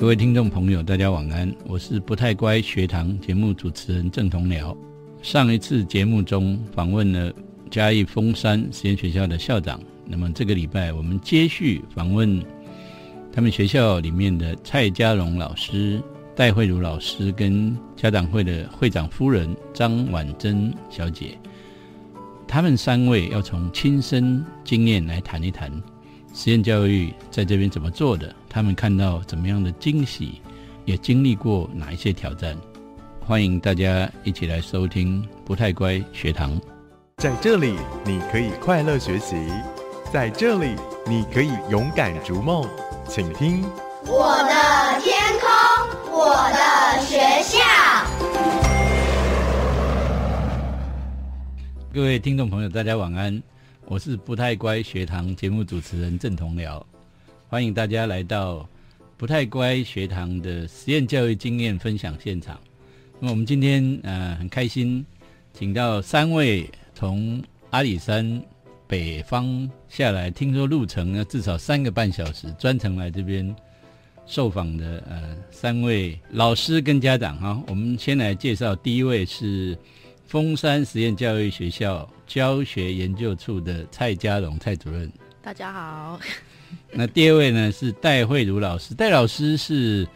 各位听众朋友，大家晚安，我是不太乖学堂节目主持人郑同僚。上一次节目中访问了嘉义峰山实验学校的校长，那么这个礼拜我们接续访问他们学校里面的蔡家荣老师、戴慧茹老师跟家长会的会长夫人张婉珍小姐，他们三位要从亲身经验来谈一谈。实验教育在这边怎么做的？他们看到怎么样的惊喜，也经历过哪一些挑战？欢迎大家一起来收听不太乖学堂。在这里，你可以快乐学习；在这里，你可以勇敢逐梦。请听我的天空，我的学校。各位听众朋友，大家晚安。我是不太乖学堂节目主持人郑同僚，欢迎大家来到不太乖学堂的实验教育经验分享现场。那么我们今天呃很开心，请到三位从阿里山北方下来，听说路程呢至少三个半小时，专程来这边受访的呃三位老师跟家长哈。我们先来介绍，第一位是。峰山实验教育学校教学研究处的蔡家荣蔡主任，大家好。那第二位呢是戴慧茹老师，戴老师是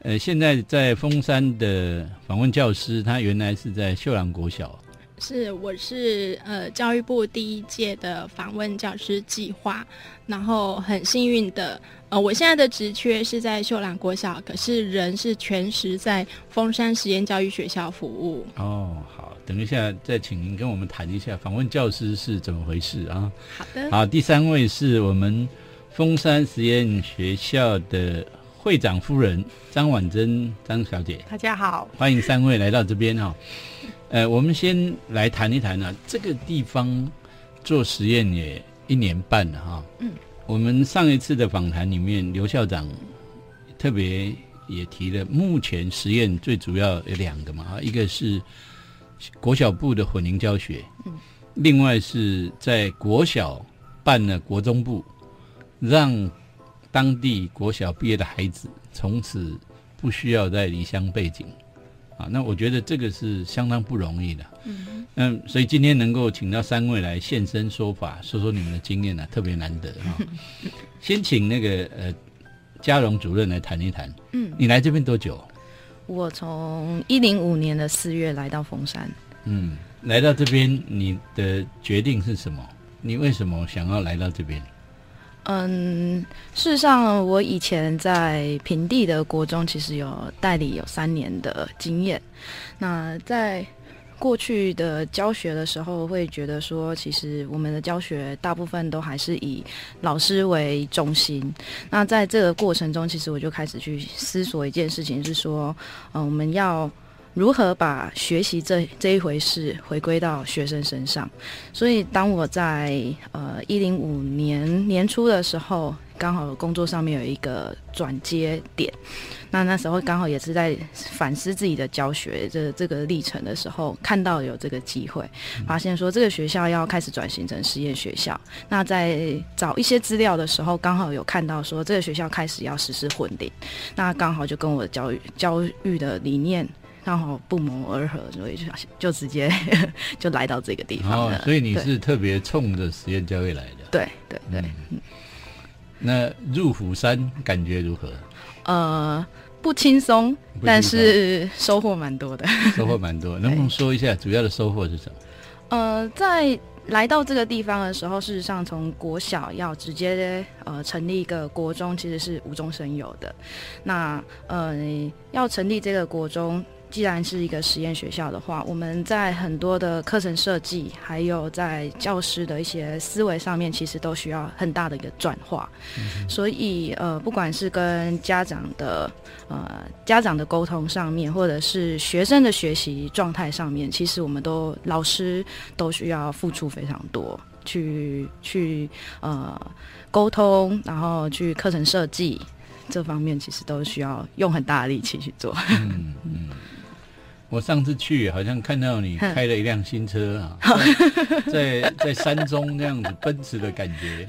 呃现在在峰山的访问教师，他原来是在秀朗国小。是，我是呃教育部第一届的访问教师计划，然后很幸运的呃我现在的职缺是在秀兰国小，可是人是全时在峰山实验教育学校服务。哦，好。等一下，再请您跟我们谈一下访问教师是怎么回事啊？好的。好，第三位是我们峰山实验学校的会长夫人张婉珍张小姐。大家好，欢迎三位来到这边哈。呃，我们先来谈一谈呢，这个地方做实验也一年半了哈。嗯。我们上一次的访谈里面，刘校长特别也提了，目前实验最主要有两个嘛，一个是。国小部的混龄教学，嗯，另外是在国小办了国中部，让当地国小毕业的孩子从此不需要再离乡背景，啊，那我觉得这个是相当不容易的，嗯，嗯，所以今天能够请到三位来现身说法，说说你们的经验呢，特别难得哈。先请那个呃嘉荣主任来谈一谈，嗯，你来这边多久？我从一零五年的四月来到峰山。嗯，来到这边，你的决定是什么？你为什么想要来到这边？嗯，事实上，我以前在平地的国中，其实有代理有三年的经验。那在过去的教学的时候，会觉得说，其实我们的教学大部分都还是以老师为中心。那在这个过程中，其实我就开始去思索一件事情，是说，嗯，我们要。如何把学习这这一回事回归到学生身上？所以，当我在呃一零五年年初的时候，刚好工作上面有一个转接点，那那时候刚好也是在反思自己的教学这这个历程的时候，看到有这个机会，发现说这个学校要开始转型成实验学校。那在找一些资料的时候，刚好有看到说这个学校开始要实施混龄，那刚好就跟我的教育教育的理念。刚好不谋而合，所以就就直接 就来到这个地方了。所以你是特别冲着实验教育来的？对对对。那入虎山感觉如何？呃，不轻松，但是收获蛮多的。收获蛮多，能不能说一下主要的收获是什么？呃，在来到这个地方的时候，事实上从国小要直接呃成立一个国中，其实是无中生有的。那呃，要成立这个国中。既然是一个实验学校的话，我们在很多的课程设计，还有在教师的一些思维上面，其实都需要很大的一个转化。所以，呃，不管是跟家长的呃家长的沟通上面，或者是学生的学习状态上面，其实我们都老师都需要付出非常多，去去呃沟通，然后去课程设计这方面，其实都需要用很大的力气去做。嗯 嗯。我上次去好像看到你开了一辆新车啊，在在山中那样子奔驰的感觉，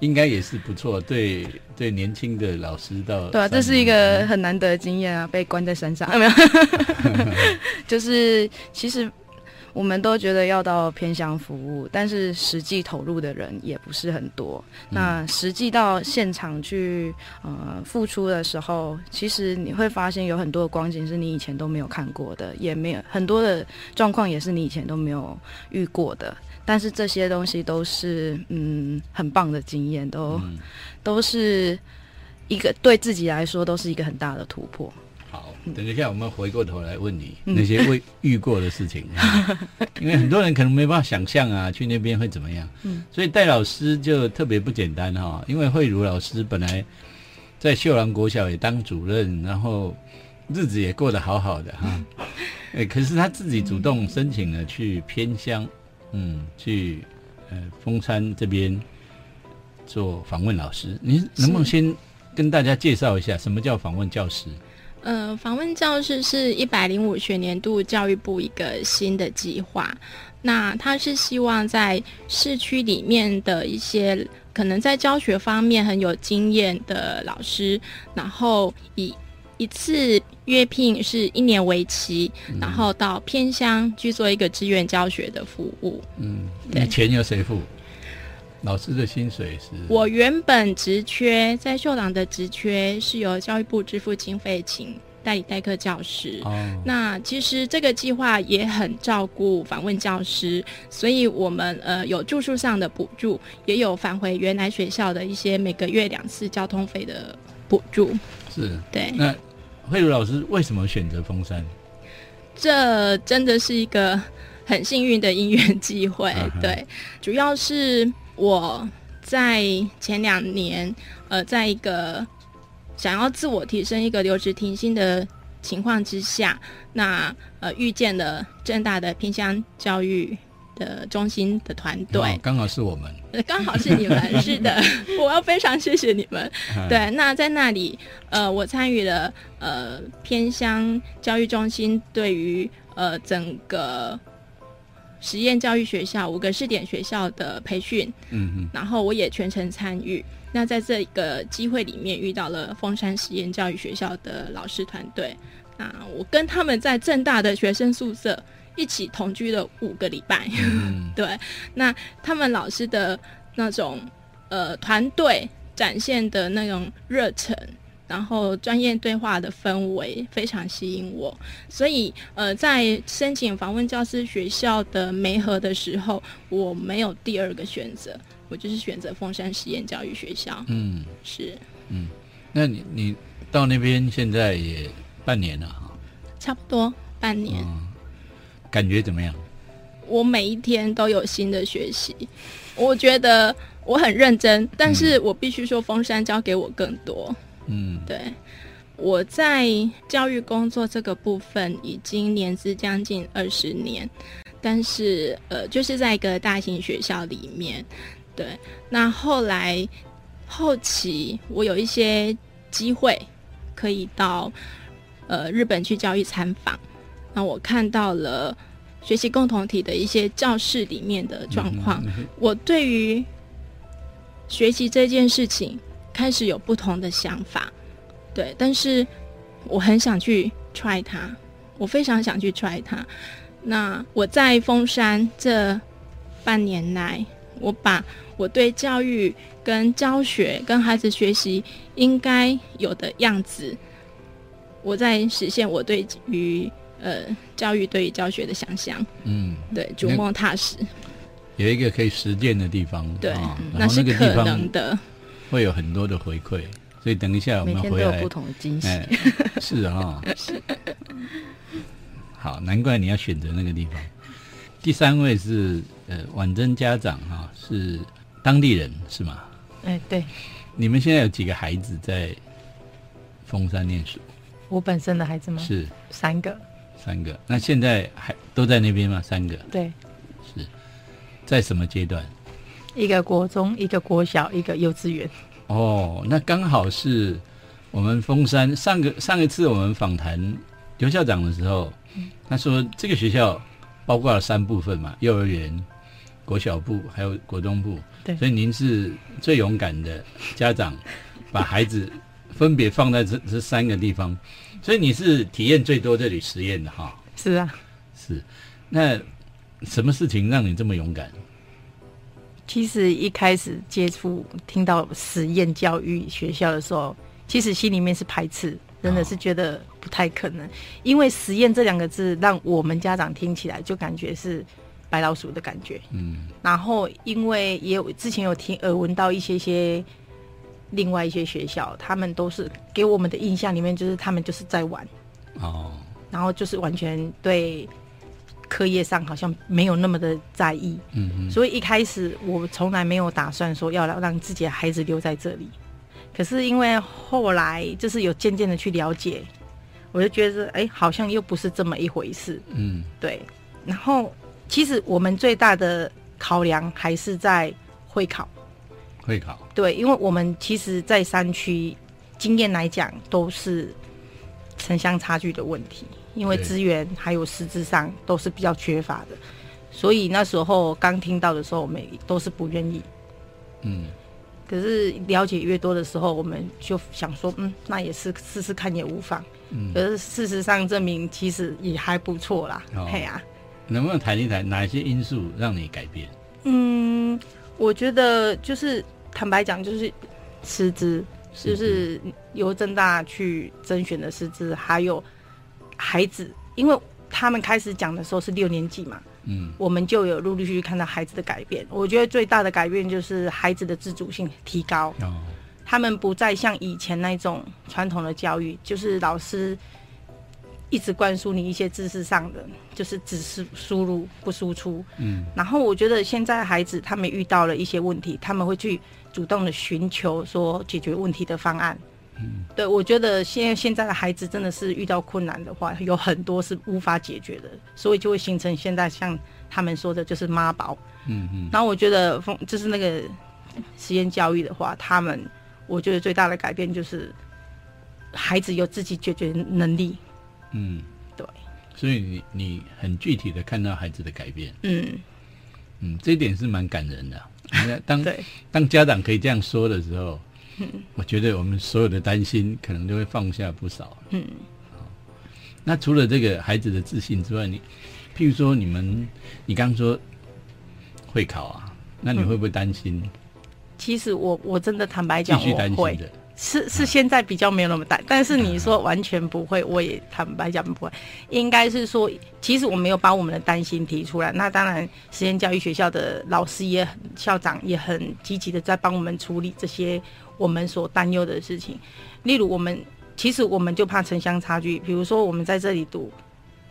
应该也是不错，对对，年轻的老师到对啊，这是一个很难得的经验啊，被关在山上 没有？就是其实我们都觉得要到偏乡服务，但是实际投入的人也不是很多。那实际到现场去呃付出的时候，其实你会发现有很多的光景是你以前都没有看过的，也没有很多的状况也是你以前都没有遇过的。但是这些东西都是嗯很棒的经验，都都是一个对自己来说都是一个很大的突破。好，等一下我们回过头来问你那些未遇过的事情，因为很多人可能没办法想象啊，去那边会怎么样。嗯，所以戴老师就特别不简单哈，因为慧茹老师本来在秀兰国小也当主任，然后日子也过得好好的哈。哎，可是他自己主动申请了去偏乡。嗯，去呃峰山这边做访问老师，您能不能先跟大家介绍一下什么叫访问教师？呃，访问教室是一百零五学年度教育部一个新的计划，那他是希望在市区里面的一些可能在教学方面很有经验的老师，然后以一次约聘是一年为期，然后到偏乡去做一个志愿教学的服务。嗯，那钱由谁付？老师的薪水是？我原本职缺在秀朗的职缺是由教育部支付经费，请代理代课教师。哦，那其实这个计划也很照顾访问教师，所以我们呃有住宿上的补助，也有返回原来学校的一些每个月两次交通费的补助。是，对。那慧茹老师为什么选择峰山？这真的是一个很幸运的因缘机会。对，主要是我在前两年，呃，在一个想要自我提升一个留职停薪的情况之下，那呃遇见了正大的偏乡教育。的中心的团队，刚好是我们，刚好是你们，是的，我要非常谢谢你们。对，那在那里，呃，我参与了呃偏乡教育中心对于呃整个实验教育学校五个试点学校的培训，嗯嗯，然后我也全程参与。那在这个机会里面遇到了凤山实验教育学校的老师团队，那我跟他们在正大的学生宿舍。一起同居了五个礼拜，对，那他们老师的那种呃团队展现的那种热忱，然后专业对话的氛围非常吸引我，所以呃在申请访问教师学校的媒合的时候，我没有第二个选择，我就是选择凤山实验教育学校。嗯，是，嗯，那你你到那边现在也半年了哈，差不多半年。感觉怎么样？我每一天都有新的学习，我觉得我很认真，但是我必须说，峰山教给我更多。嗯，对，我在教育工作这个部分已经年资将近二十年，但是呃，就是在一个大型学校里面，对。那后来后期我有一些机会可以到呃日本去教育参访。那我看到了学习共同体的一些教室里面的状况，我对于学习这件事情开始有不同的想法，对，但是我很想去 try 它，我非常想去 try 它。那我在峰山这半年来，我把我对教育跟教学跟孩子学习应该有的样子，我在实现我对于。呃，教育对于教学的想象，嗯，对，逐梦踏实，有一个可以实践的地方，对，那是可能的，会有很多的回馈，所以等一下我们回来，不同的惊喜，是啊，是，好，难怪你要选择那个地方。第三位是呃，婉珍家长哈，是当地人是吗？哎，对，你们现在有几个孩子在峰山念书？我本身的孩子吗？是三个。三个，那现在还都在那边吗？三个，对，是在什么阶段？一个国中，一个国小，一个幼稚园。哦，那刚好是我们峰山上个上一次我们访谈刘校长的时候，他说这个学校包括了三部分嘛，幼儿园、国小部还有国中部，对所以您是最勇敢的家长，把孩子分别放在这这三个地方，所以你是体验最多这里实验的哈。是啊，是，那什么事情让你这么勇敢？其实一开始接触听到实验教育学校的时候，其实心里面是排斥，真的是觉得不太可能，因为实验这两个字让我们家长听起来就感觉是白老鼠的感觉。嗯。然后因为也有之前有听耳闻到一些些另外一些学校，他们都是给我们的印象里面就是他们就是在玩，哦。然后就是完全对课业上好像没有那么的在意。嗯嗯所以一开始我从来没有打算说要让自己的孩子留在这里，可是因为后来就是有渐渐的去了解，我就觉得哎，好像又不是这么一回事。嗯。对，然后其实我们最大的考量还是在会考，会考。对，因为我们其实，在山区经验来讲都是城乡差距的问题，因为资源还有师资上都是比较缺乏的，所以那时候刚听到的时候，我们都是不愿意。嗯可是了解越多的时候，我们就想说，嗯，那也是试试看也无妨。嗯可，是事实上证明，其实也还不错啦。哦嘿呀、能不能谈一谈哪些因素让你改变？嗯，我觉得就是坦白讲，就是师资，就是由正大去甄选的师资，还有孩子，因为他们开始讲的时候是六年级嘛，嗯我们就有陆陆续续看到孩子的改变。我觉得最大的改变就是孩子的自主性提高，哦他们不再像以前那种传统的教育，就是老师一直灌输你一些知识上的，就是只是输入不输出。嗯然后我觉得现在孩子他们遇到了一些问题，他们会去主动的寻求说解决问题的方案。嗯，对，我觉得现在现在的孩子真的是遇到困难的话，有很多是无法解决的，所以就会形成现在像他们说的，就是妈宝。嗯嗯然后我觉得风就是那个实验教育的话，他们我觉得最大的改变就是孩子有自己解决能力。嗯，对，所以你你很具体的看到孩子的改变，嗯，嗯，这一点是蛮感人的。当，当家长可以这样说的时候，我觉得我们所有的担心可能都会放下不少。嗯，那除了这个孩子的自信之外，你譬如说你们，你刚说会考啊，那你会不会担心？其实我我真的坦白继讲，续担我会心。的？是是，现在比较没有那么大，但是你说完全不会，我也坦白讲不会。应该是说，其实我没有把我们的担心提出来。那当然，实验教育学校的老师也很，校长也很积极的在帮我们处理这些我们所担忧的事情。例如，我们其实我们就怕城乡差距，比如说我们在这里读，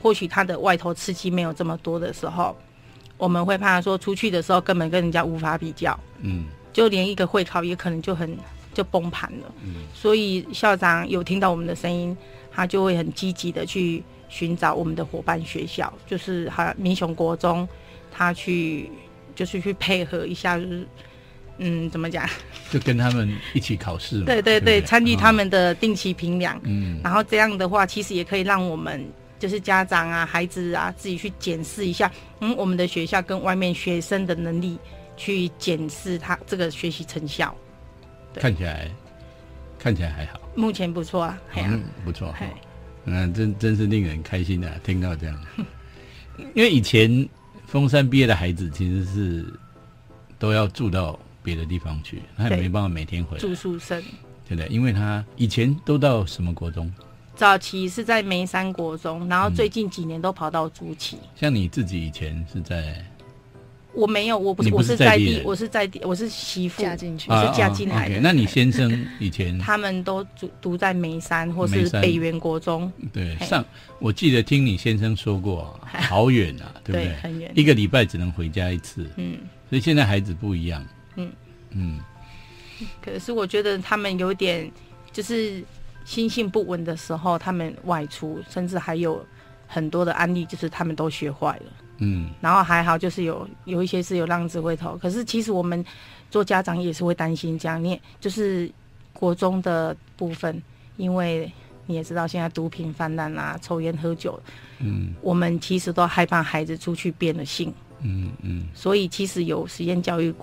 或许他的外头刺激没有这么多的时候，我们会怕说出去的时候根本跟人家无法比较。嗯就连一个会考也可能就很就崩盘了。嗯所以校长有听到我们的声音，他就会很积极的去寻找我们的伙伴学校，就是哈民雄国中，他去就是去配合一下，就是嗯怎么讲？就跟他们一起考试嘛。对对对对，参与他。哦们的定期评量，嗯然后这样的话，其实也可以让我们就是家长啊、孩子啊自己去检视一下，嗯，我们的学校跟外面学生的能力，去检视他这个学习成效。对看起来看起来还好，目前不错啊，嘿啊嗯，不错。嘿嗯，真真是令人开心啊！听到这样，因为以前峰山毕业的孩子其实是都要住到别的地方去，他也对没办法每天回来，住宿生。对不对？因为他以前都到什么国中？早期是在梅山国中，然后最近几年都跑到竹崎。像你自己以前是在我没有，我不是，我不是在地是在地，我是在地，我是媳妇，嫁进去。我是嫁啊进来的那你先生以前他们都读读在眉山或是北园国中，嘿。对上，我记得听你先生说过啊，好远啊，对不对？很远。一个礼拜只能回家一次，嗯，所以现在孩子不一样。嗯。嗯，可是我觉得他们有点就是心性不稳的时候，他们外出，甚至还有很多的案例，就是他们都学坏了。嗯然后还好，就是有有一些是有浪子回头，可是其实我们做家长也是会担心这样，你也就是国中的部分，因为你也知道现在毒品泛滥啊，抽烟喝酒，嗯我们其实都害怕孩子出去变了性，嗯嗯。所以其实有实验教育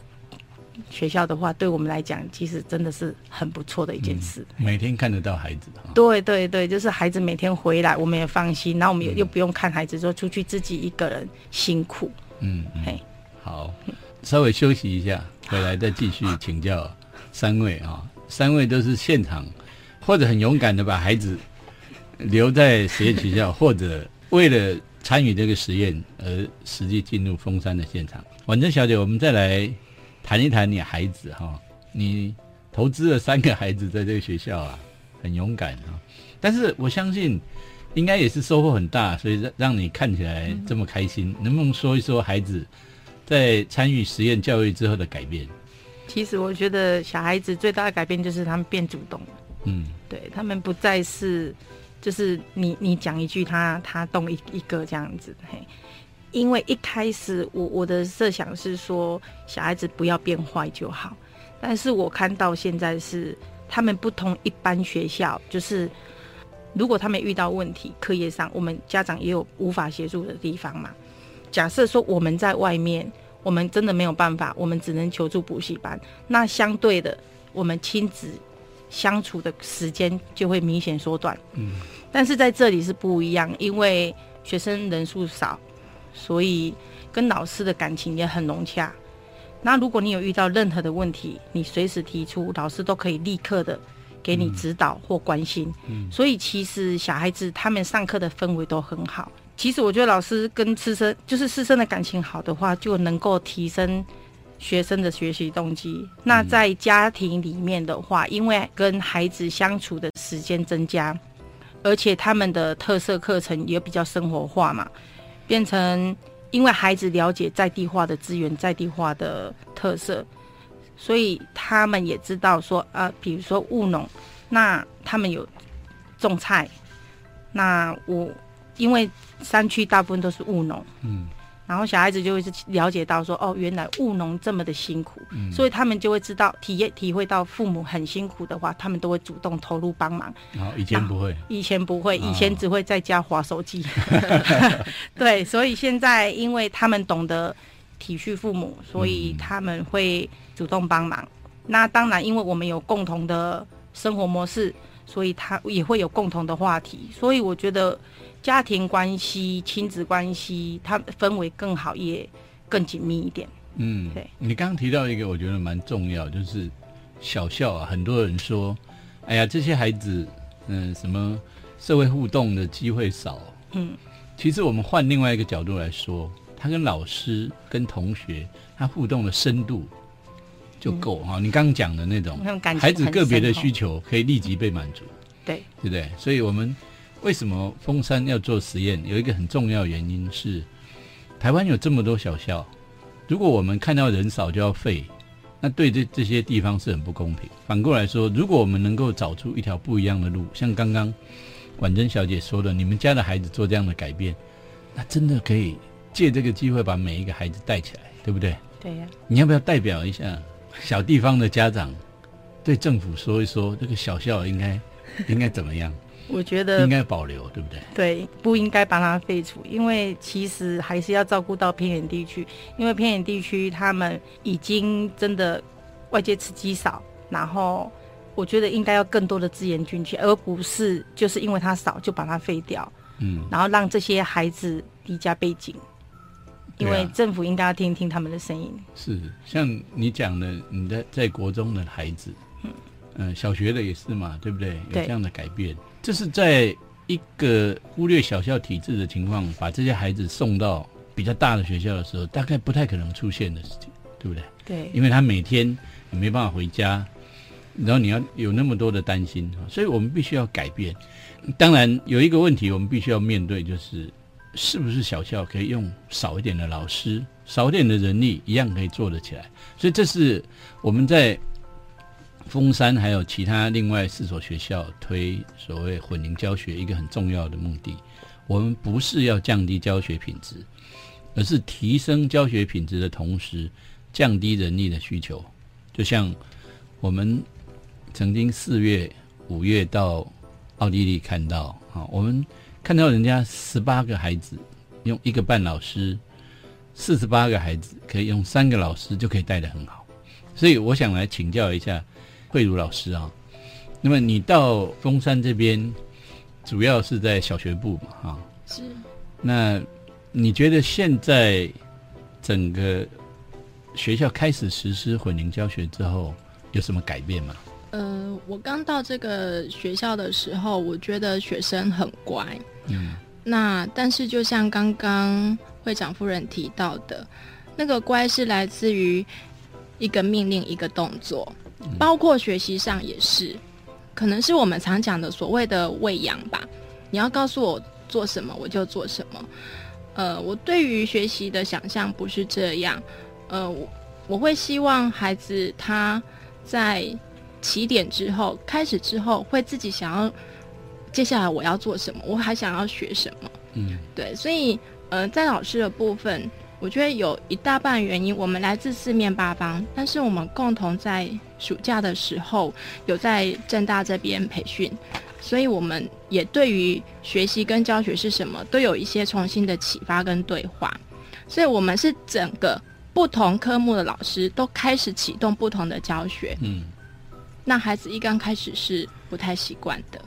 学校的话，对我们来讲，其实真的是很不错的一件事。每天看得到孩子。对对对，就是孩子每天回来，我们也放心，然后我们又又不用看孩子说出去自己一个人辛苦。嗯，嘿，好，稍微休息一下，回来再继续请教三位啊。三位都是现场，或者很勇敢的把孩子留在实验学校，或者为了参与这个实验而实际进入封山的现场。婉珍小姐，我们再来谈一谈你孩子哈，你投资了三个孩子在这个学校啊，很勇敢啊。但是我相信应该也是收获很大，所以让让你看起来这么开心。能不能说一说孩子在参与实验教育之后的改变？其实我觉得小孩子最大的改变就是他们变主动了。嗯，对他们不再是，就是你你讲一句，他他动一一个这样子。嘿，因为一开始我我的设想是说小孩子不要变坏就好，但是我看到现在是他们不同一般学校，就是如果他们遇到问题，课业上我们家长也有无法协助的地方嘛。假设说我们在外面。我们真的没有办法，我们只能求助补习班。那相对的，我们亲子相处的时间就会明显缩短。嗯，但是在这里是不一样，因为学生人数少，所以跟老师的感情也很融洽。那如果你有遇到任何的问题，你随时提出，老师都可以立刻的给你指导或关心。嗯，所以其实小孩子他们上课的氛围都很好。其实我觉得老师跟师生就是师生的感情好的话，就能够提升学生的学习动机。那在家庭里面的话，因为跟孩子相处的时间增加，而且他们的特色课程也比较生活化嘛，变成因为孩子了解在地化的资源、在地化的特色，所以他们也知道说啊，比如说务农，那他们有种菜，那我。因为山区大部分都是务农，嗯，然后小孩子就会是了解到说，哦，原来务农这么的辛苦，嗯，所以他们就会知道体验体会到父母很辛苦的话，他们都会主动投入帮忙。好，以前不会，以前不会，以前只会在家划手机。对，所以现在因为他们懂得体恤父母，所以他们会主动帮忙。那当然，因为我们有共同的生活模式，所以他也会有共同的话题。所以我觉得。家庭关系、亲子关系，它氛围更好，也更紧密一点。嗯，对。你刚刚提到一个，我觉得蛮重要，就是小校啊，很多人说，哎呀，这些孩子，嗯，什么社会互动的机会少。嗯，其实我们换另外一个角度来说，他跟老师、跟同学，他互动的深度就够哈。你刚刚讲的那种，孩子个别的需求可以立即被满足。对，对不对？所以我们。为什么峰山要做实验？有一个很重要原因是，台湾有这么多小校，如果我们看到人少就要废，那对这这些地方是很不公平。反过来说，如果我们能够找出一条不一样的路，像刚刚婉珍小姐说的，你们家的孩子做这样的改变，那真的可以借这个机会把每一个孩子带起来，对不对？对呀。你要不要代表一下小地方的家长，对政府说一说，这个小校应该应该怎么样？我觉得应该保留，对不对？对，不应该把它废除，因为其实还是要照顾到偏远地区，因为偏远地区他们已经真的外界刺激少，然后我觉得应该要更多的资源进去，而不是就是因为它少就把它废掉，嗯，然后让这些孩子离家背景，因为政府应该要听听他们的声音。是，像你讲的，你在在国中的孩子，嗯嗯，小学的也是嘛，对不对？有这样的改变。这是在一个忽略小校体制的情况，把这些孩子送到比较大的学校的时候，大概不太可能出现的事情，对不对？对，因为他每天也没办法回家，然后你要有那么多的担心，所以我们必须要改变。当然，有一个问题我们必须要面对，就是是不是小校可以用少一点的老师、少一点的人力，一样可以做得起来？所以这是我们在。峰山还有其他另外四所学校推所谓混龄教学，一个很重要的目的，我们不是要降低教学品质，而是提升教学品质的同时，降低人力的需求。就像我们曾经四月、五月到奥地利看到，啊，我们看到人家十八个孩子用一个半老师四十八个孩子可以用三个老师就可以带得很好，所以我想来请教一下慧茹老师啊。那么你到峰山这边，主要是在小学部嘛，哈？是。那你觉得现在整个学校开始实施混龄教学之后，有什么改变吗？呃，我刚到这个学校的时候，我觉得学生很乖。嗯。那但是就像刚刚。会长夫人提到的，那个乖是来自于一个命令、一个动作，包括学习上也是，可能是我们常讲的所谓的喂养吧。你要告诉我做什么，我就做什么。呃，我对于学习的想象不是这样。呃，我我会希望孩子他在起点之后、开始之后，会自己想要接下来我要做什么，我还想要学什么。嗯，对，所以。呃，在老师的部分，我觉得有一大半原因，我们来自四面八方，但是我们共同在暑假的时候有在正大这边培训，所以我们也对于学习跟教学是什么都有一些重新的启发跟对话，所以我们是整个不同科目的老师都开始启动不同的教学，嗯，那孩子一刚开始是不太习惯的，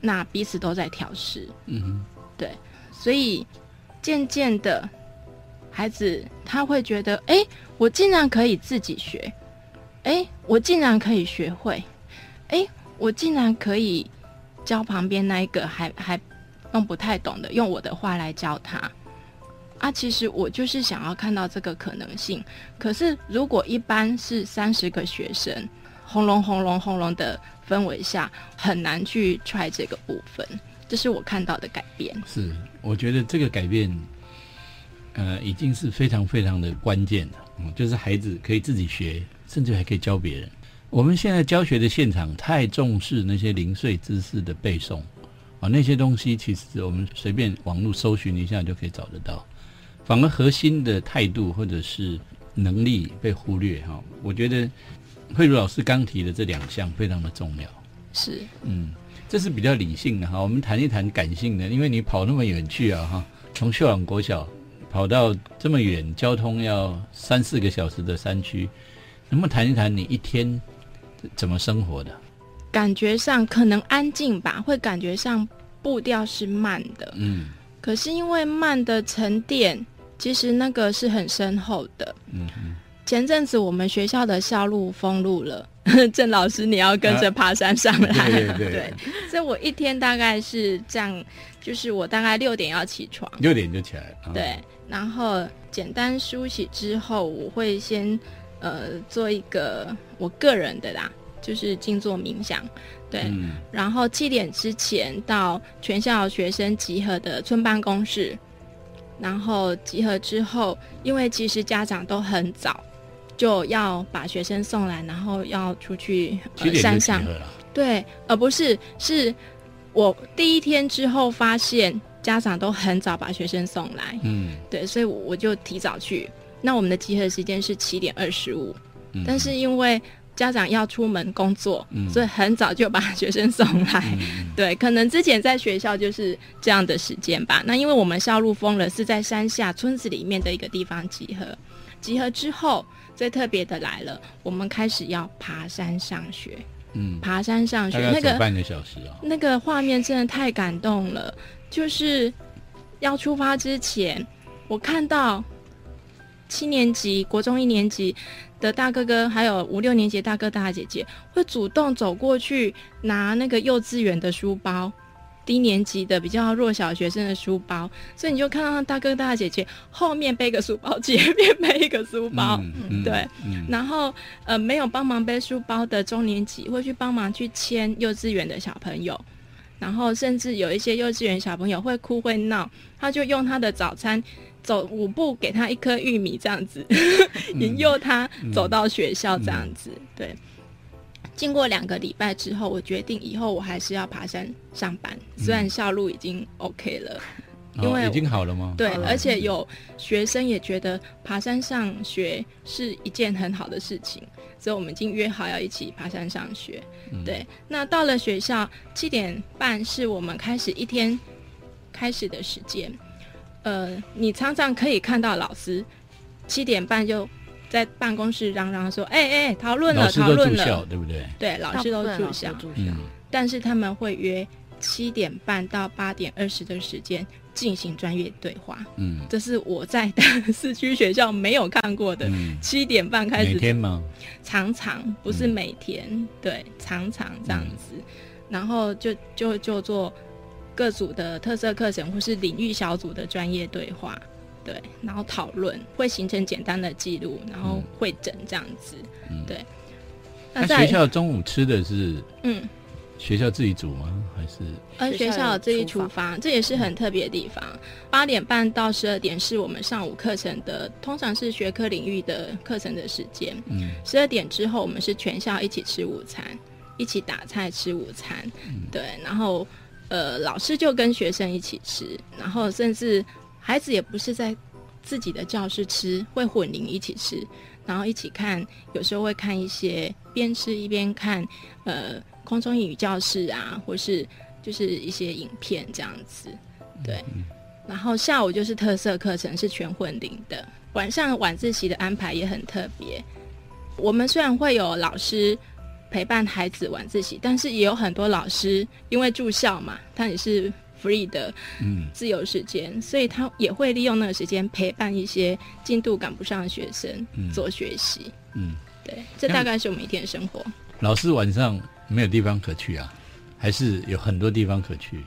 那彼此都在调试，嗯，对，所以。渐渐的，孩子他会觉得，哎，我竟然可以自己学，哎，我竟然可以学会，哎，我竟然可以教旁边那一个还还弄不太懂的，用我的话来教他。啊，其实我就是想要看到这个可能性。可是如果一般是三十个学生，轰隆轰隆轰隆的氛围下，很难去揣这个部分。这是我看到的改变。是，我觉得这个改变，呃，已经是非常非常的关键了。嗯，就是孩子可以自己学，甚至还可以教别人。我们现在教学的现场太重视那些零碎知识的背诵啊，那些东西其实我们随便网络搜寻一下就可以找得到。反而核心的态度或者是能力被忽略哈。我觉得慧茹老师刚提的这两项非常的重要。是，嗯。这是比较理性的哈，我们谈一谈感性的，因为你跑那么远去啊哈，从秀朗国小跑到这么远，交通要三四个小时的山区，能不能谈一谈你一天怎么生活的？感觉上可能安静吧，会感觉上步调是慢的，嗯，可是因为慢的沉淀，其实那个是很深厚的，嗯嗯。前阵子我们学校的校路封路了，郑老师你要跟着爬山上来。对对对。所以我一天大概是这样，就是我大概六点要起床，六点就起来。对，然后简单梳洗之后，我会先呃做一个我个人的啦，就是静坐冥想。对，然后七点之前到全校学生集合的村办公室，然后集合之后，因为其实家长都很早。就要把学生送来，然后要出去呃山上。对，而不是是我第一天之后发现家长都很早把学生送来。嗯，对，所以我就提早去。那我们的集合时间是七点二十五，但是因为家长要出门工作，嗯所以很早就把学生送来。对，可能之前在学校就是这样的时间吧。那因为我们校路封了，是在山下村子里面的一个地方集合。集合之后。最特别的来了，我们开始要爬山上学。嗯，爬山上学那个半个小时啊，那个画面真的太感动了。就是要出发之前，我看到七年级、国中一年级的大哥哥，还有五六年级大哥大姐姐，会主动走过去拿那个幼稚园的书包。低年级的比较弱小学生的书包，所以你就看到大哥大姐姐后面背个书包，前面背一个书包，对。然后呃，没有帮忙背书包的中年级会去帮忙去牵幼稚园的小朋友，然后甚至有一些幼稚园小朋友会哭会闹，他就用他的早餐走五步给他一颗玉米这样子，引诱他走到学校这样子，对。经过两个礼拜之后，我决定以后我还是要爬山上班。虽然校路已经 OK 了，因为已经好了吗？对，而且有学生也觉得爬山上学是一件很好的事情，所以我们已经约好要一起爬山上学。对，那到了学校七点半是我们开始一天开始的时间。呃，你常常可以看到老师七点半就在办公室嚷嚷说：“哎哎，讨论了，讨论了，对不对？”对，老师都住校，嗯，但是他们会约七点半到八点二十的时间进行专业对话。嗯，这是我在市区学校没有看过的。七点半开始，每天吗？常常不是每天，对，常常这样子，然后就就就做各组的特色课程或是领域小组的专业对话。对，然后讨论会形成简单的记录，然后会诊这样子。对。那学校中午吃的是嗯，学校自己煮吗？还是呃，学校有自己厨房，这也是很特别的地方。八点半到十二点是我们上午课程的，通常是学科领域的课程的时间。嗯，十二点之后我们是全校一起吃午餐，一起打菜吃午餐。对，然后呃，老师就跟学生一起吃，然后甚至。孩子也不是在自己的教室吃，会混龄一起吃，然后一起看，有时候会看一些边吃一边看，呃，空中英语教室啊，或是就是一些影片这样子，对。然后下午就是特色课程，是全混龄的。晚上晚自习的安排也很特别。我们虽然会有老师陪伴孩子晚自习，但是也有很多老师因为住校嘛，他也是。free 的嗯自由时间，所以他也会利用那个时间陪伴一些进度赶不上的学生做学习。嗯，对，这大概是我们一天的生活。老师晚上没有地方可去啊，还是有很多地方可去？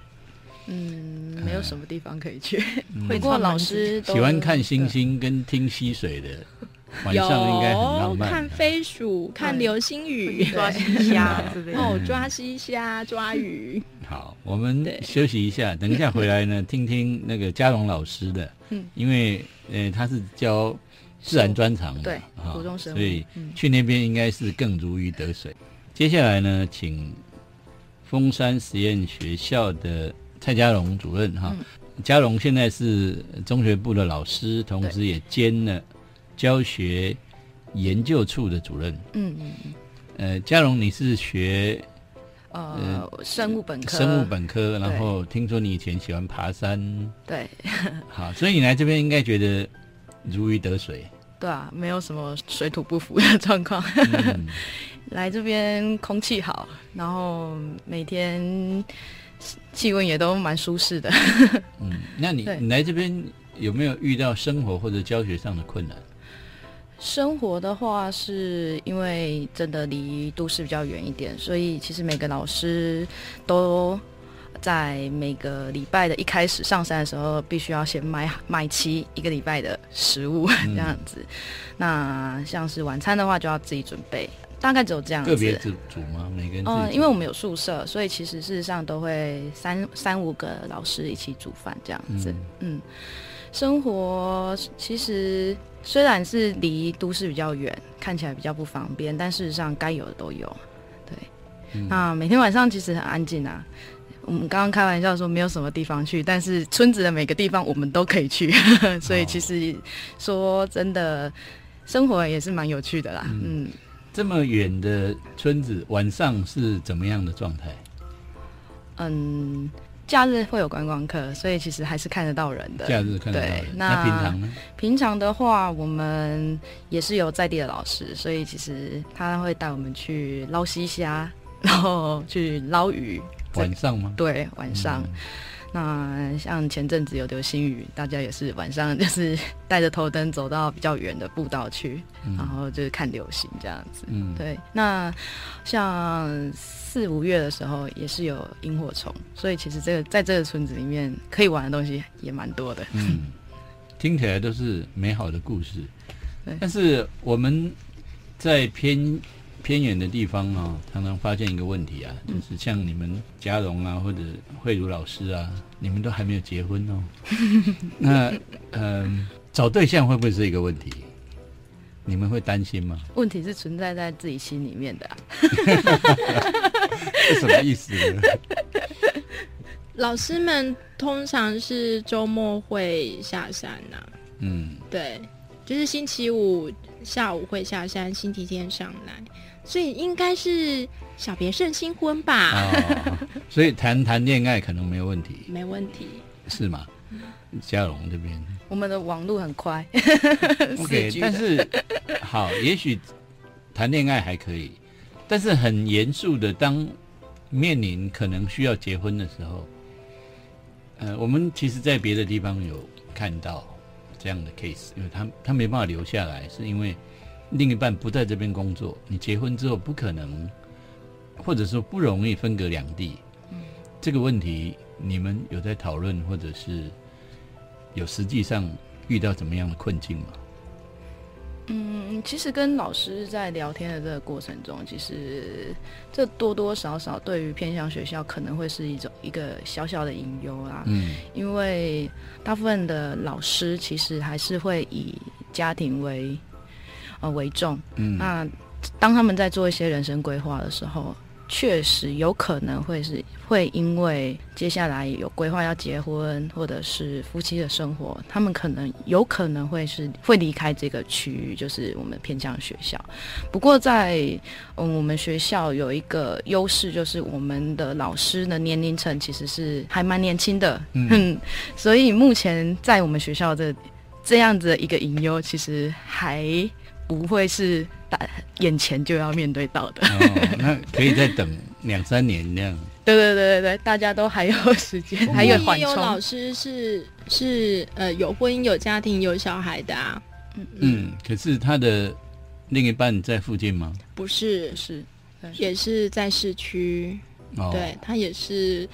嗯，没有什么地方可以去。不过老师喜欢看星星跟听溪水的。晚上应该很浪漫，看飞鼠，看流星雨，抓西虾，哦，抓西虾，抓鱼。好，我们休息一下，等一下回来呢，听听那个嘉荣老师的，嗯，因为呃他是教自然专长的，对，初中生，所以去那边应该是更如鱼得水。接下来呢，请峰山实验学校的蔡家荣主任哈，嘉荣现在是中学部的老师，同时也兼了。教学研究处的主任。嗯嗯嗯。呃，家荣，你是学呃生物本科，生物本科，然后听说你以前喜欢爬山。对。好，所以你来这边应该觉得如鱼得水。对啊，没有什么水土不服的状况。来这边空气好，然后每天气温也都蛮舒适的。嗯，那你你来这边有没有遇到生活或者教学上的困难？生活的话，是因为真的离都市比较远一点，所以其实每个老师都在每个礼拜的一开始上山的时候，必须要先买买齐一个礼拜的食物这样子。那像是晚餐的话，就要自己准备，大概只有这样子。个别煮煮吗？每个人？嗯，因为我们有宿舍，所以其实事实上都会三三五个老师一起煮饭这样子。嗯，生活其实。虽然是离都市比较远，看起来比较不方便，但事实上该有的都有。对，那每天晚上其实很安静啊。我们刚刚开玩笑说没有什么地方去，但是村子的每个地方我们都可以去，所以其实说真的，生活也是蛮有趣的啦。嗯，这么远的村子，晚上是怎么样的状态？嗯。假日会有观光客，所以其实还是看得到人的。假日看得到人。那平常呢？平常的话，我们也是有在地的老师，所以其实他会带我们去捞西虾，然后去捞鱼。晚上吗？对，晚上。那像前阵子有流星雨，大家也是晚上就是 带着头灯走到比较远的步道去，然后就是看流星这样子。嗯，对。那像四五月的时候也是有萤火虫，所以其实这个在这个村子里面可以玩的东西也蛮多的。嗯，听起来都是美好的故事。但是我们在偏。偏远的地方啊，常常发现一个问题啊，就是像你们嘉荣啊，或者慧茹老师啊，你们都还没有结婚哦。那嗯，找对象会不会是一个问题？你们会担心吗？问题是存在在自己心里面的。是什么意思？老师们通常是周末会下山呐。嗯，对，就是星期五下午会下山，星期天上来。所以应该是小别胜新婚吧？所以谈谈恋爱可能没有问题，没问题。是吗？嘉荣这边。我们的网络很快，OK，但是好，也许谈恋爱还可以，但是很严肃的，当面临可能需要结婚的时候，呃，我们其实在别的地方有看到这样的 case，因为他他没办法留下来，是因为另一半不在这边工作，你结婚之后不可能，或者说不容易分隔两地。嗯这个问题你们有在讨论，或者是？有实际上遇到怎么样的困境吗？嗯，其实跟老师在聊天的这个过程中，其实这多多少少对于偏向学校可能会是一种一个小小的隐忧啦。嗯，因为大部分的老师其实还是会以家庭为呃为重。嗯，那当他们在做一些人生规划的时候。确实有可能会是会因为接下来有规划要结婚，或者是夫妻的生活，他们可能有可能会是会离开这个区域，就是我们偏向学校。不过在嗯我们学校有一个优势，就是我们的老师的年龄层其实是还蛮年轻的，嗯，所以目前在我们学校的这样子的一个隐忧，其实还不会是打。眼前就要面对到的，那可以再等两三年那样。对对对对对，大家都还有时间，还有缓冲。老师是是呃有婚姻、有家庭、有小孩的啊。嗯嗯，可是他的另一半在附近吗？不是，是也是在市区。哦对他也是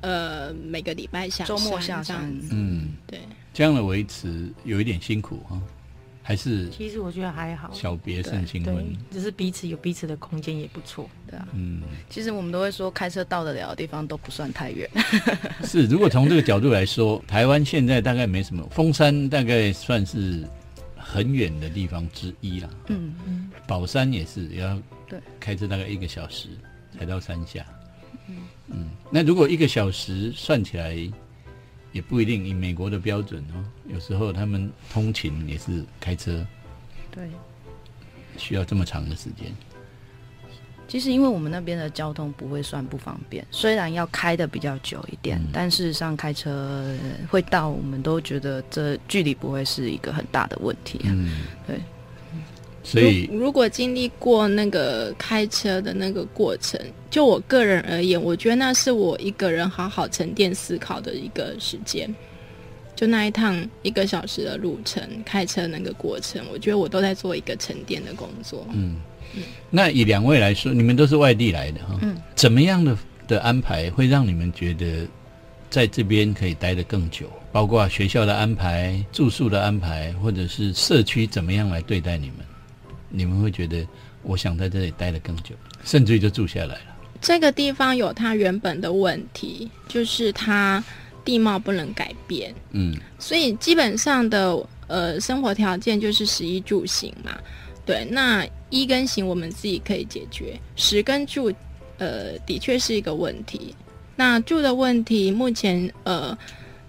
呃每个礼拜下周末下山。嗯，对，这样的维持有一点辛苦啊。还是，其实我觉得还好，小别胜新婚，只是彼此有彼此的空间也不错，对啊，嗯，其实我们都会说，开车到得了的地方都不算太远。是，如果从这个角度来说，台湾现在大概没什么，峰山大概算是很远的地方之一啦。嗯嗯，宝山也是要对开车大概一个小时才到山下。嗯嗯，那如果一个小时算起来。也不一定以美国的标准哦，有时候他们通勤也是开车，对，需要这么长的时间。其实因为我们那边的交通不会算不方便，虽然要开的比较久一点，但事实上开车会到，我们都觉得这距离不会是一个很大的问题。嗯，对。所以，如果经历过那个开车的那个过程，就我个人而言，我觉得那是我一个人好好沉淀思考的一个时间。就那一趟一个小时的路程，开车那个过程，我觉得我都在做一个沉淀的工作。嗯嗯。那以两位来说，你们都是外地来的哈，嗯，怎么样的的安排会让你们觉得在这边可以待得更久？包括学校的安排、住宿的安排，或者是社区怎么样来对待你们？你们会觉得，我想在这里待得更久，甚至于就住下来了。这个地方有它原本的问题，就是它地貌不能改变。嗯，所以基本上的呃生活条件就是食衣住行嘛。对，那衣跟行我们自己可以解决，食跟住，呃，的确是一个问题。那住的问题，目前呃。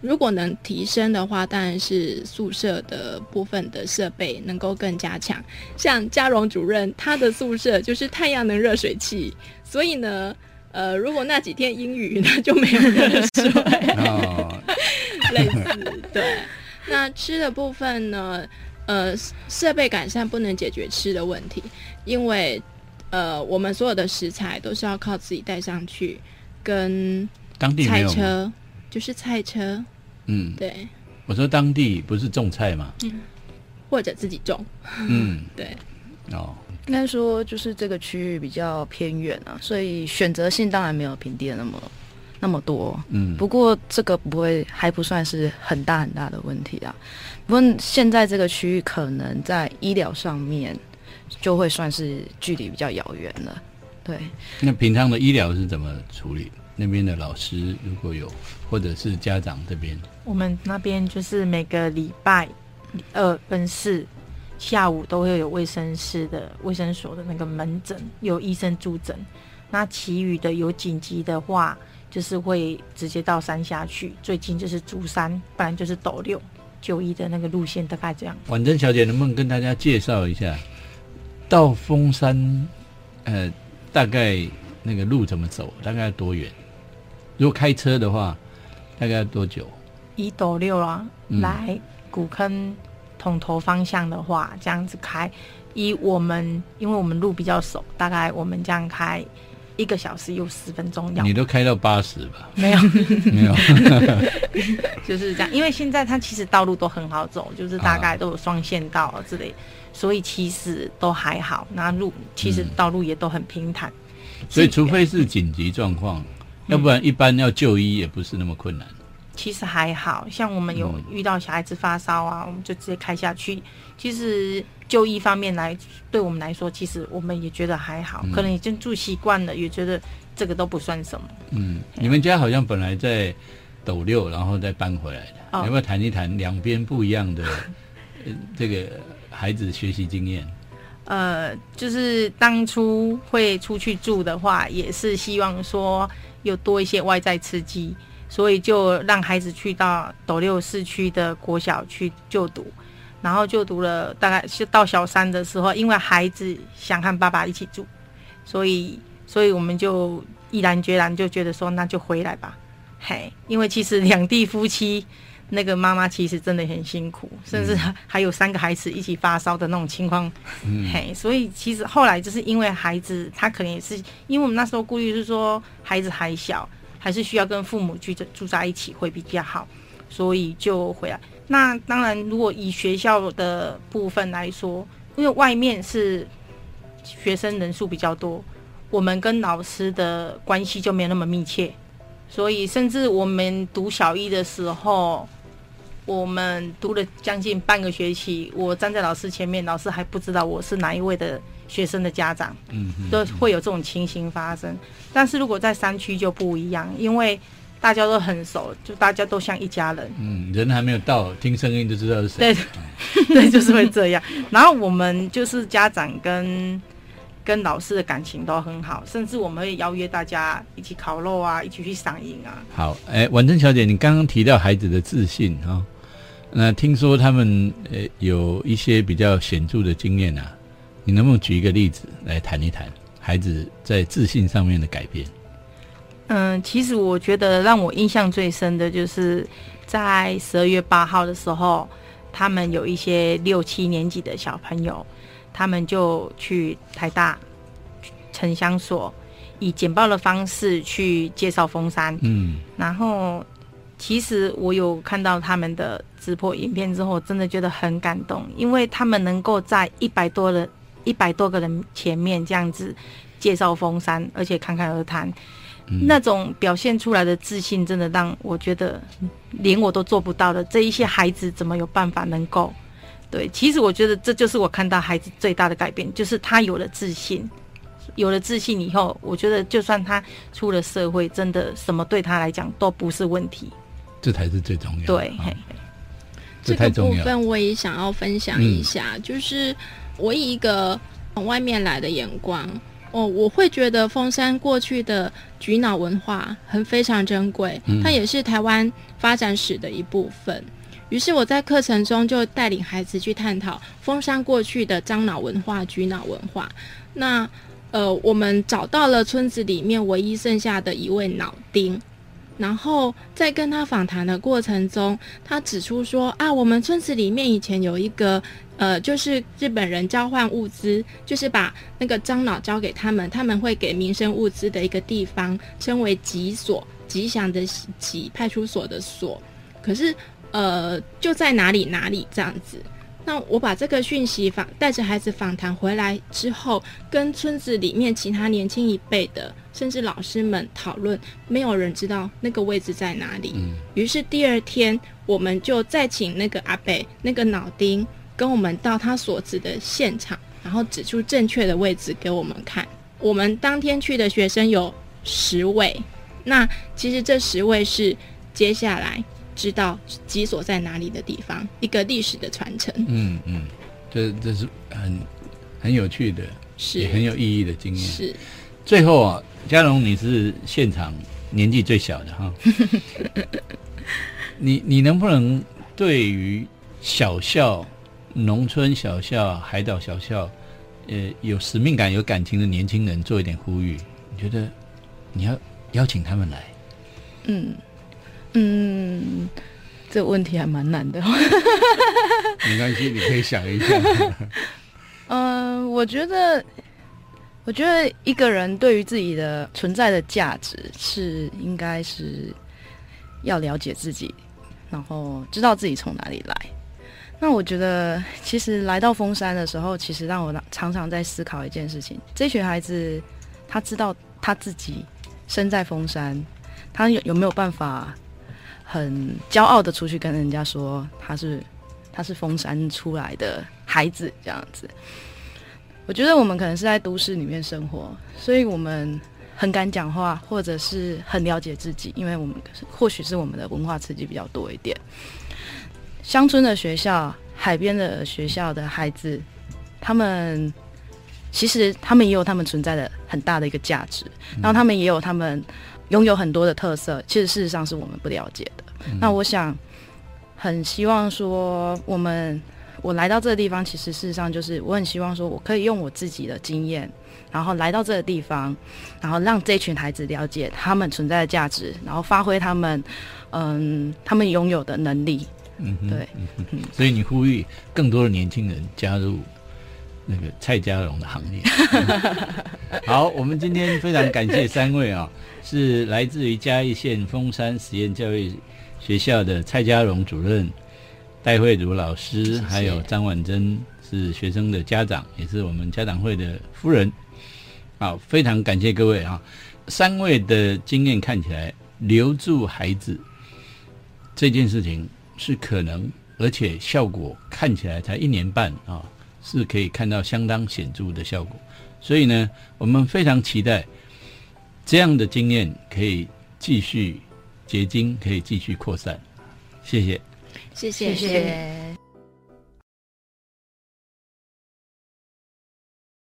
如果能提升的话，当然是宿舍的部分的设备能够更加强。像嘉荣主任，他的宿舍就是太阳能热水器，所以呢，呃，如果那几天阴雨，那就没有热水。类似对。那吃的部分呢，呃，设备改善不能解决吃的问题，因为呃，我们所有的食材都是要靠自己带上去，跟当地菜车。就是菜车，嗯，对，我说当地不是种菜吗，嗯，或者自己种，嗯，对，哦，应该说就是这个区域比较偏远啊，所以选择性当然没有平地那么那么多，嗯，不过这个不会还不算是很大很大的问题啊。不过现在这个区域可能在医疗上面就会算是距离比较遥远了，对。那平常的医疗是怎么处理？那边的老师如果有，或者是家长这边，我们那边就是每个礼拜二跟四下午都会有卫生室的卫生所的那个门诊，有医生助诊。那其余的有紧急的话，就是会直接到山下去，最近就是竹山，不然就是斗六就医的那个路线，大概这样。婉珍小姐，能不能跟大家介绍一下到峰山？呃，大概那个路怎么走？大概多远？如果开车的话，大概要多久？一斗六啊来古坑统头方向的话，这样子开，以我们因为我们路比较熟，大概我们这样开一个小时有十分钟要。你都开到八十吧？没有，没有，就是这样。因为现在它其实道路都很好走，就是大概都有双线道之类，所以其实都还好。那路其实道路也都很平坦。所以除非是紧急状况，要不然一般要就医也不是那么困难。其实还好像我们有遇到小孩子发烧啊，我们就直接开下去。其实就医方面来，对我们来说，其实我们也觉得还好，可能已经住习惯了，也觉得这个都不算什么。嗯，你们家好像本来在斗六，然后再搬回来的，要不要谈一谈两边不一样的 这个孩子学习经验？呃，就是当初会出去住的话，也是希望说又多一些外在刺激。所以就让孩子去到斗六市区的国小去就读，然后就读了大概是到小三的时候，因为孩子想和爸爸一起住，所以所以我们就毅然决然就觉得说那就回来吧，嘿，因为其实两地夫妻那个妈妈其实真的很辛苦，甚至还有三个孩子一起发烧的那种情况，嘿，所以其实后来就是因为孩子他可能也是因为我们那时候顾虑是说孩子还小。还是需要跟父母住着住在一起会比较好，所以就回来。那当然，如果以学校的部分来说，因为外面是学生人数比较多，我们跟老师的关系就没有那么密切，所以甚至我们读小一的时候，我们读了将近半个学期，我站在老师前面，老师还不知道我是哪一位的。学生的家长，嗯，都会有这种情形发生。但是如果在山区就不一样，因为大家都很熟，就大家都像一家人。嗯，人还没有到，听声音就知道是谁。对，对，就是会这样。然后我们就是家长跟跟老师的感情都很好，甚至我们会邀约大家一起烤肉啊，一起去赏萤啊。好，哎，婉珍小姐，你刚刚提到孩子的自信啊，那听说他们呃有一些比较显著的经验啊。你能不能举一个例子来谈一谈孩子在自信上面的改变？嗯，其实我觉得让我印象最深的就是在十二月八号的时候，他们有一些六七年级的小朋友，他们就去台大城乡所以简报的方式去介绍峰山。嗯，然后其实我有看到他们的直播影片之后，真的觉得很感动，因为他们能够在一百多人。一百多个人前面这样子介绍峰山，而且侃侃而谈，那种表现出来的自信，真的让我觉得连我都做不到的。这一些孩子怎么有办法能够？对，其实我觉得这就是我看到孩子最大的改变，就是他有了自信。有了自信以后，我觉得就算他出了社会，真的什么对他来讲都不是问题。这才是最重要。对，这个部分我也想要分享一下，就是。我以一个从外面来的眼光，哦，我会觉得凤山过去的菊脑文化很非常珍贵，它也是台湾发展史的一部分。于是我在课程中就带领孩子去探讨凤山过去的樟脑文化、菊脑文化。那呃，我们找到了村子里面唯一剩下的一位脑丁。然后在跟他访谈的过程中，他指出说啊，我们村子里面以前有一个，呃，就是日本人交换物资，就是把那个樟脑交给他们，他们会给民生物资的一个地方，称为吉所，吉祥的吉，派出所的所。可是，呃，就在哪里哪里这样子。那我把这个讯息访带着孩子访谈回来之后，跟村子里面其他年轻一辈的，甚至老师们讨论，没有人知道那个位置在哪里。于是第二天，我们就再请那个阿北那个脑丁跟我们到他所指的现场，然后指出正确的位置给我们看。我们当天去的学生有十位，那其实这十位是接下来。知道基所在哪里的地方，一个历史的传承。嗯嗯，这这是很很有趣的，是也很有意义的经验。是最后啊，嘉荣，你是现场年纪最小的哈，你你能不能对于小校、农村小校、海岛小校，呃，有使命感、有感情的年轻人做一点呼吁？你觉得你要邀请他们来？嗯。嗯，这问题还蛮难的。没关系，你可以想一下。嗯，我觉得，我觉得一个人对于自己的存在的价值是应该是要了解自己，然后知道自己从哪里来。那我觉得，其实来到峰山的时候，其实让我常常在思考一件事情：这群孩子，他知道他自己身在峰山，他有有没有办法很骄傲的出去跟人家说他是他是峰山出来的孩子这样子？我觉得我们可能是在都市里面生活，所以我们很敢讲话，或者是很了解自己，因为我们或许是我们的文化刺激比较多一点。乡村的学校、海边的学校的孩子，他们其实他们也有他们存在的很大的一个价值，然后他们也有他们拥有很多的特色，其实事实上是我们不了解的。那我想很希望说，我们我来到这个地方，其实事实上就是我很希望说我可以用我自己的经验，然后来到这个地方，然后让这群孩子了解他们存在的价值，然后发挥他们嗯他们拥有的能力。嗯，对，所以你呼吁更多的年轻人加入那个蔡家荣的行列。好，我们今天非常感谢三位啊，是来自于嘉义县峰山实验教育学校的蔡家荣主任、戴慧茹老师，还有张婉珍是学生的家长，也是我们家长会的夫人。好，非常感谢各位啊，三位的经验看起来留住孩子这件事情。是可能，而且效果看起来才一年半啊，是可以看到相当显著的效果。所以呢，我们非常期待这样的经验可以继续结晶，可以继续扩散。谢谢，谢谢，谢谢。